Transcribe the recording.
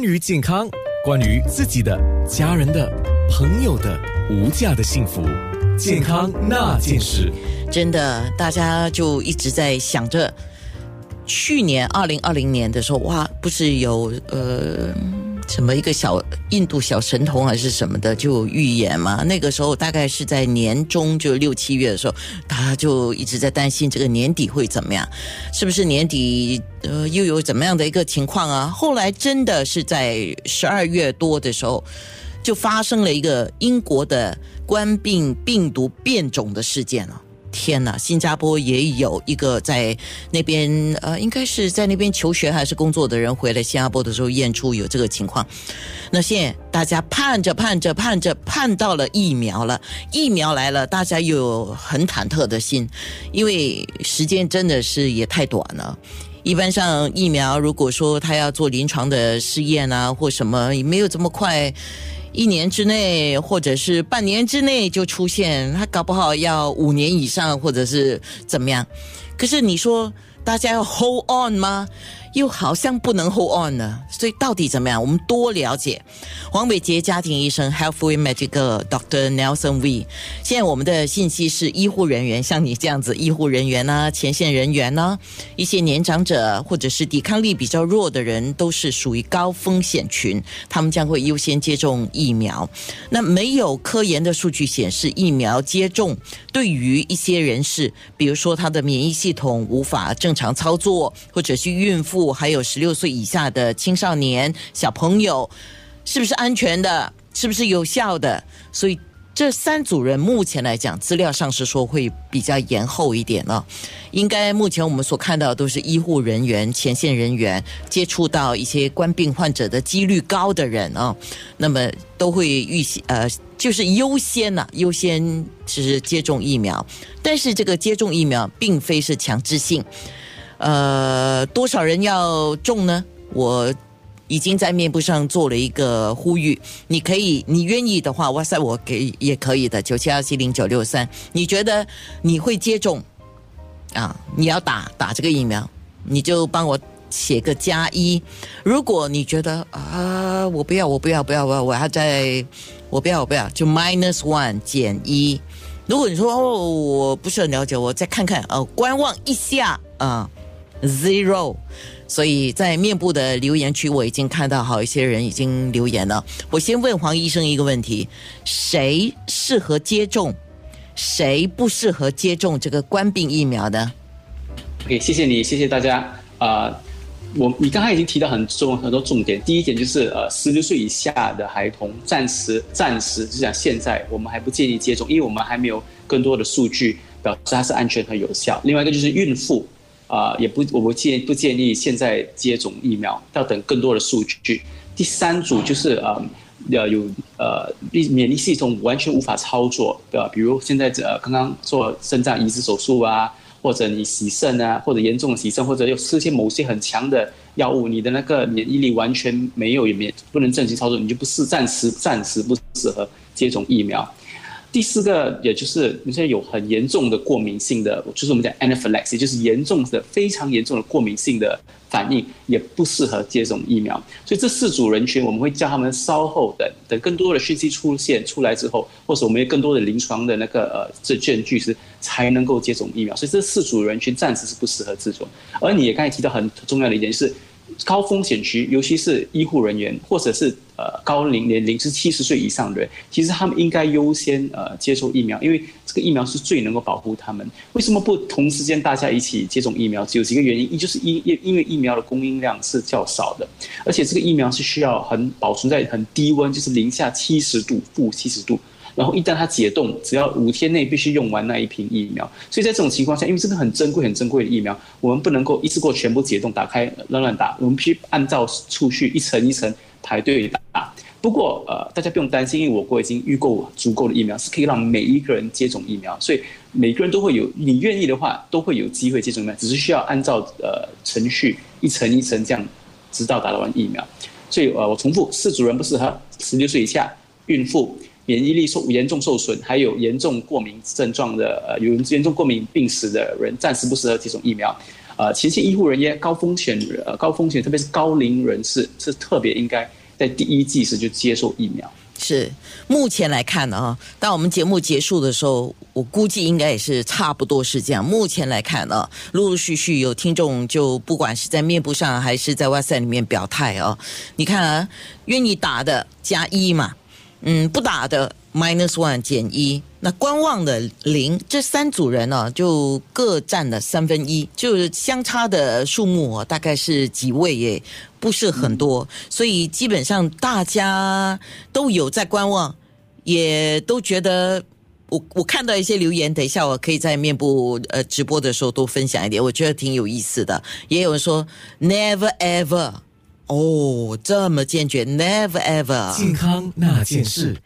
关于健康，关于自己的、家人的、朋友的无价的幸福，健康那件事，真的，大家就一直在想着，去年二零二零年的时候，哇，不是有呃。什么一个小印度小神童还是什么的就预言嘛？那个时候大概是在年中就六七月的时候，他就一直在担心这个年底会怎么样，是不是年底呃又有怎么样的一个情况啊？后来真的是在十二月多的时候，就发生了一个英国的冠病病毒变种的事件了。天呐，新加坡也有一个在那边，呃，应该是在那边求学还是工作的人回来新加坡的时候验出有这个情况。那现大家盼着盼着盼着盼到了疫苗了，疫苗来了，大家又有很忐忑的心，因为时间真的是也太短了。一般上疫苗如果说他要做临床的试验啊或什么，也没有这么快。一年之内，或者是半年之内就出现，他搞不好要五年以上，或者是怎么样？可是你说大家要 hold on 吗？又好像不能 hold on 呢，所以到底怎么样？我们多了解黄伟杰家庭医生 Healthway Medical Doctor Nelson V。现在我们的信息是医护人员，像你这样子医护人员呢，前线人员呢，一些年长者或者是抵抗力比较弱的人，都是属于高风险群，他们将会优先接种疫苗。那没有科研的数据显示，疫苗接种对于一些人士，比如说他的免疫系统无法正常操作，或者是孕妇。我还有十六岁以下的青少年小朋友，是不是安全的？是不是有效的？所以这三组人目前来讲，资料上是说会比较延后一点了。应该目前我们所看到的都是医护人员、前线人员接触到一些冠病患者的几率高的人啊，那么都会预先呃，就是优先呐，优先是接种疫苗。但是这个接种疫苗并非是强制性。呃，多少人要种呢？我已经在面部上做了一个呼吁，你可以，你愿意的话，哇塞，我给也可以的，九七二七零九六三。你觉得你会接种啊？你要打打这个疫苗，你就帮我写个加一。如果你觉得啊，我不要，我不要，不要，我我要在，我不要，我不要，就 minus one 减一。如果你说哦，我不是很了解，我再看看哦，观望一下啊。Zero，所以在面部的留言区，我已经看到好一些人已经留言了。我先问黄医生一个问题：谁适合接种，谁不适合接种这个冠病疫苗的？OK，谢谢你，谢谢大家。啊，我你刚才已经提到很重很多重点。第一点就是呃，十六岁以下的孩童，暂时暂时就讲现在我们还不建议接种，因为我们还没有更多的数据表示它是安全和有效。另外一个就是孕妇。啊，也不，我不建不建议现在接种疫苗，要等更多的数据。第三组就是呃，要有呃，免疫系统完全无法操作，对吧？比如现在呃，刚刚做肾脏移植手术啊，或者你洗肾啊，或者严重的洗肾，或者又吃些某些很强的药物，你的那个免疫力完全没有，也免不能正常操作，你就不是暂时暂时不适合接种疫苗。第四个，也就是你现在有很严重的过敏性的，就是我们讲 anaphylaxis，就是严重的、非常严重的过敏性的反应，也不适合接种疫苗。所以这四组人群，我们会叫他们稍后等，等更多的讯息出现出来之后，或者我们有更多的临床的那个呃这证据时才能够接种疫苗。所以这四组人群暂时是不适合这种。而你也刚才提到很重要的一点是。高风险区，尤其是医护人员，或者是呃高龄年龄是七十岁以上的人，其实他们应该优先呃接受疫苗，因为这个疫苗是最能够保护他们。为什么不同时间大家一起接种疫苗？只有几个原因，一就是因因因为疫苗的供应量是较少的，而且这个疫苗是需要很保存在很低温，就是零下七十度、负七十度。然后一旦它解冻，只要五天内必须用完那一瓶疫苗。所以在这种情况下，因为这个很珍贵、很珍贵的疫苗，我们不能够一次过全部解冻、打开乱乱打。我们必须按照次序一层一层排队打。不过呃，大家不用担心，因为我国已经预购足够的疫苗，是可以让每一个人接种疫苗。所以每个人都会有，你愿意的话，都会有机会接种疫苗，只是需要按照呃程序一层一层这样，直到打完疫苗。所以呃，我重复，四组人不适合：十六岁以下、孕妇。免疫力受严重受损，还有严重过敏症状的，呃，有严重过敏病史的人，暂时不适合接种疫苗。呃，前线医护人员高风险呃高风险，特别是高龄人士是特别应该在第一季时就接受疫苗。是目前来看呢，啊，当我们节目结束的时候，我估计应该也是差不多是这样。目前来看呢，陆陆续续有听众就不管是在面部上还是在哇塞里面表态啊，你看啊，愿意打的加一嘛，嗯，不打的 minus one 减一，那观望的零，这三组人呢，就各占了三分一，就是相差的数目大概是几位耶。不是很多，所以基本上大家都有在观望，也都觉得我我看到一些留言，等一下我可以在面部呃直播的时候多分享一点，我觉得挺有意思的。也有人说 never ever，哦，这么坚决，never ever，健康那件事。